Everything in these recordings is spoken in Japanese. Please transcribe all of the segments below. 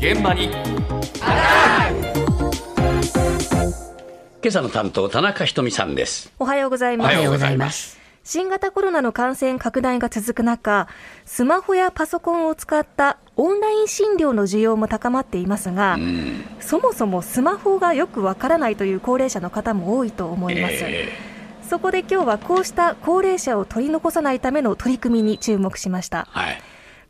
現場に今朝の担当田中ひとみさんですおはようございます。おはようございます新型コロナの感染拡大が続く中、スマホやパソコンを使ったオンライン診療の需要も高まっていますが、そもそもスマホがよくわからないという高齢者の方も多いと思います。えそこで今日はこうした高齢者を取り残さないための取り組みに注目しました。ーはい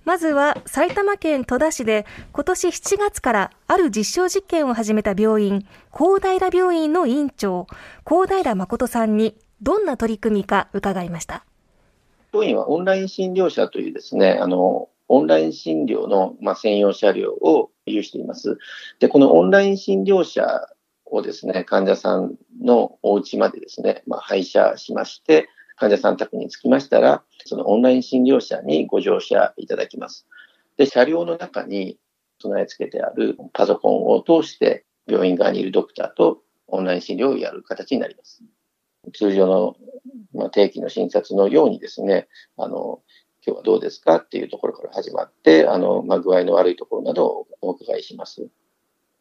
まずは埼玉県戸田市で今年7月からある実証実験を始めた病院、高平病院の院長、高平誠さんにどんな取り組みか伺いました。当院はオンライン診療車というですね、あの、オンライン診療の、まあ、専用車両を有しています。で、このオンライン診療車をですね、患者さんのお家までですね、まあ、配車しまして、患者さん宅に着きましたら、そのオンライン診療車にご乗車いただきます。で、車両の中に備え付けてあるパソコンを通して、病院側にいるドクターとオンライン診療をやる形になります。通常の、まあ、定期の診察のようにですね、あの、今日はどうですか？っていうところから始まって、あの、まあ、具合の悪いところなどをお伺いします。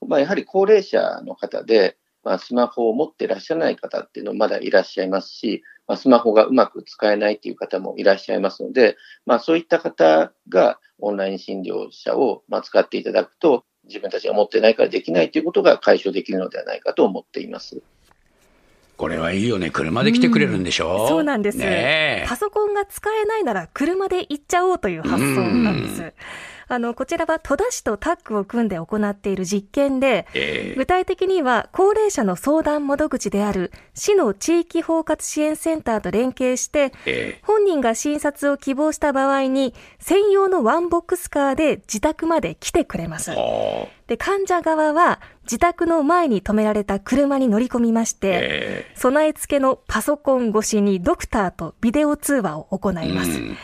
まあ、やはり高齢者の方で、まあ、スマホを持っていらっしゃらない方っていうのもまだいらっしゃいますし、まあ、スマホがうまく使えないっていう方もいらっしゃいますので、まあ、そういった方がオンライン診療車をまあ使っていただくと、自分たちが持ってないからできないということが解消できるのではないかと思っています。これはいいよね。車で来てくれるんでしょ、そうなんです、ねえ。パソコンが使えないなら車で行っちゃおうという発想なんです。あの、こちらは戸田市とタッグを組んで行っている実験で、え具体的には高齢者の相談窓口である市の地域包括支援センターと連携して、え本人が診察を希望した場合に専用のワンボックスカーで自宅まで来てくれます。で、患者側は自宅の前に止められた車に乗り込みまして、え。備え付けのパソコン越しにドクターとビデオ通話を行います。うん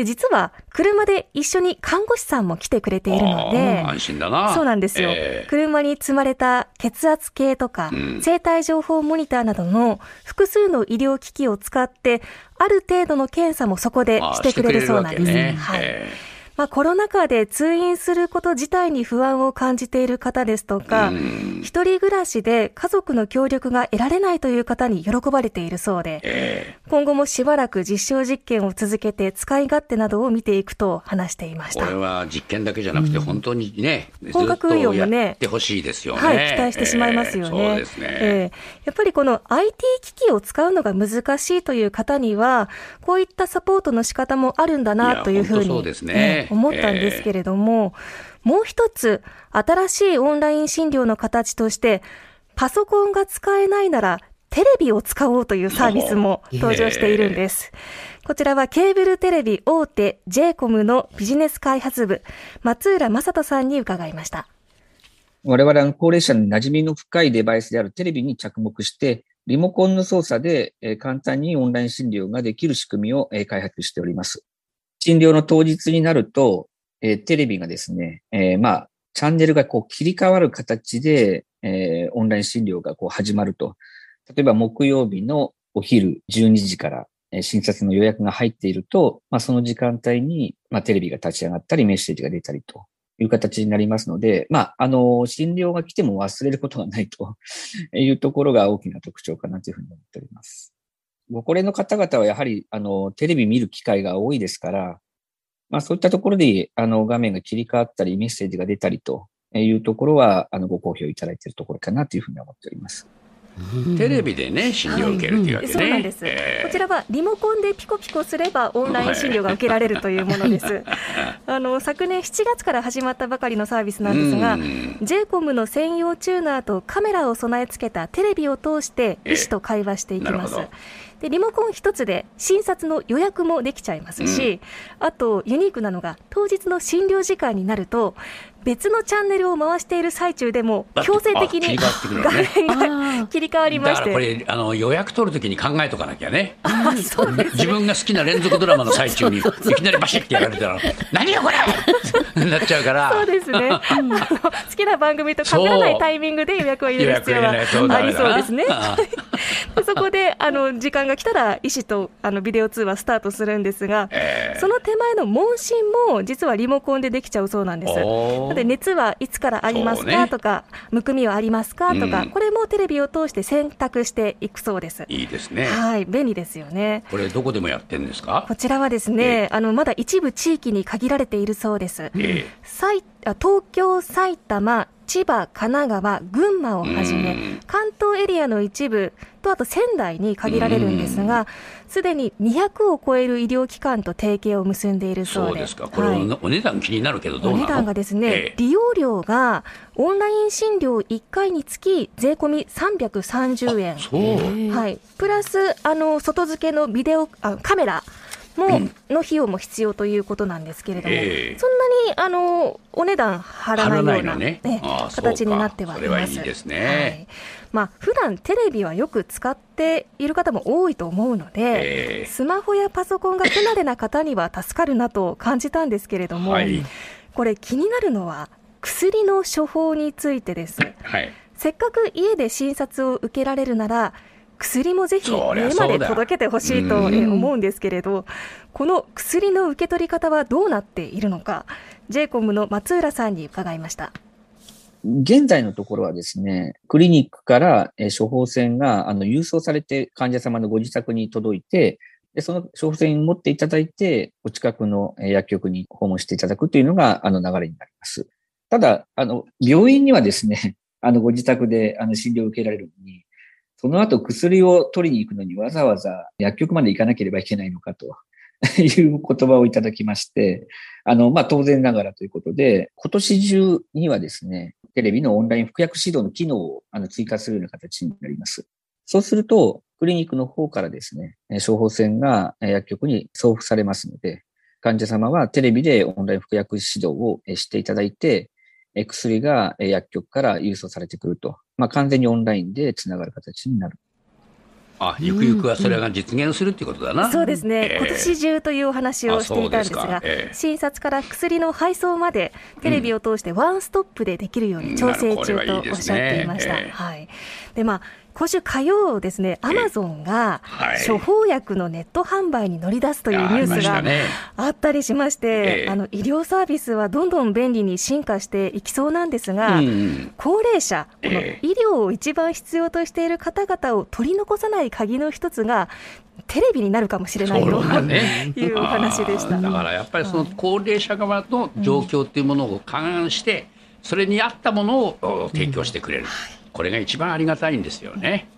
で、実は車で一緒に看護師さんも来てくれているので安心だな。そうなんですよ、えー車に積まれた血圧計とか、うん。生体情報モニターなどの複数の医療機器を使って、ある程度の検査もそこでしてくれるそうなんです。ね。はい。えまあ、コロナ禍で通院すること自体に不安を感じている方ですとか、うん。一人暮らしで家族の協力が得られないという方に喜ばれているそうで、え今後もしばらく実証実験を続けて使い勝手などを見ていくと話していました。ーこれ。は実験だけじゃなくて本当にね、ずっ本格運用ともねやってほしいですよね、はい、期待してしまいますよね。えーそうですね、ええ。やっぱりこの IT 機器を使うのが難しいという方には、こういったサポートの仕方もあるんだいなやというふうにそうですね。ええ思ったんですけれども、もう一つ、新しいオンライン診療の形として、パソコンが使えないなら、テレビを使おうというサービスも登場しているんです。こちらはケーブルテレビ大手 j コムのビジネス開発部、松浦正人さんに伺いました。我々は高齢者に馴染みの深いデバイスであるテレビに着目して、リモコンの操作で簡単にオンライン診療ができる仕組みを開発しております。診療の当日になると、えーテレビがですね、えーまあ、チャンネルがこう切り替わる形で、えーオンライン診療がこう始まると。例えば木曜日のお昼12時からえ診察の予約が入っていると、まあ、その時間帯に、まあ、テレビが立ち上がったりメッセージが出たりという形になりますので、まあ、あの、診療が来ても忘れることがないというところが大きな特徴かなというふうに思っております。ご高齢の方々はやはり、あの、テレビ見る機会が多いですから、まあ、そういったところで、あの、画面が切り替わったり、メッセージが出たりというところは、あの、ご好評いただいているところかなというふうに思っております。テレビでね診療を受けるというわけね、そうなんです、えーこちらはリモコンでピコピコすればオンライン診療が受けられるというものです。あの昨年7月から始まったばかりのサービスなんですがう、ん。j コムの専用チューナーとカメラを備え付けたテレビを通して医師と会話していきます。ええなるほ。でリモコン一つで診察の予約もできちゃいますし、あとユニークなのが当日の診療時間になると別のチャンネルを回している最中でも強制的に画面が切り替わりまだからこして。れあの予約取るときに考えとかなきゃね。あそうです。自分が好きな連続ドラマの最中にいきなりバシッてやられたら何よこれ！なっちゃうから。そうですね。あの好きな番組と被らないタイミングで予約を入れる必要はありそうですね。で そこであの時間が来たら医師とあのビデオ通話スタートするんですが、えーその手前の問診も実はリモコンでできちゃうそうなんです。で熱はいつからありますか、とか、むくみはありますかとか、うんこれもテレビを通して選択していくそうです。いいですね。はい、便利ですよね。これどこでもやってんですか？こちらはですね、あのまだ一部地域に限られているそうです。え埼あ東京、埼玉、千葉、神奈川、群馬をはじめうん、関東エリアの一部と、あと仙台に限られるんですが、すでに200を超える医療機関と提携を結んでいるえそうで。そうですか。これ、はい。お値段気になるけどどうなの？お値段がですね、ええ。利用料がオンライン診療1回につき税込み330円。はい、プラスあの外付けのビデオあカメラも、の費用も必要ということなんですけれども、ええ。そんなにあのお値段張らないようなね。ね形になってはいます。いいですね。はい。まあ普段テレビはよく使っている方も多いと思うので、ええ。スマホやパソコンが不慣れな方には助かるなと感じたんですけれども、はい。これ気になるのは薬の処方についてです。はい。せっかく家で診察を受けられるなら、薬もぜひ家まで届けてほしいと思うんですけれど、この薬の受け取り方はどうなっているのか、j イコムの松浦さんに伺いました。現在のところはですね、クリニックからえー処方箋があの郵送されて患者様のご自宅に届いて、でその処方箋を持っていただいて、お近くのえー薬局に訪問していただくというのがあの流れになります。ただ、あの、病院にはですね、あの、ご自宅であの診療を受けられるのに、その後薬を取りに行くのにわざわざ薬局まで行かなければいけないのかと いう言葉をいただきまして、あの、まあ、当然ながらということで、今年中にはですね、テレビのオンライン服薬指導の機能をあの追加するような形になります。そうすると、クリニックの方からですね、処方箋が薬局に送付されますので、患者様はテレビでオンライン服薬指導をしていただいて、薬が薬局から郵送されてくると、まあ、完全にオンラインでつながる形になる。あ、ゆくゆくはそれが実現するっていうことだな。そうですね、ええ今年中というお話をしていたんですが、ええ診察から薬の配送までテレビを通してワンストップでできるように調整中とおっしゃっていました。ですねええはい。で、まあ、今週火曜ですね、アマゾンがはい。処方薬のネット販売に乗り出すというニュースがあったりしまして、ええ。あの医療サービスはどんどん便利に進化していきそうなんですが、うん高齢者、このえ医療を一番必要としている方々を取り残さない鍵の一つが、テレビになるかもしれないとね。いうお話でした。だからやっぱりその高齢者側の状況っていうものを勘案して、それに合ったものをお提供してくれる、これが一番ありがたいんですよね。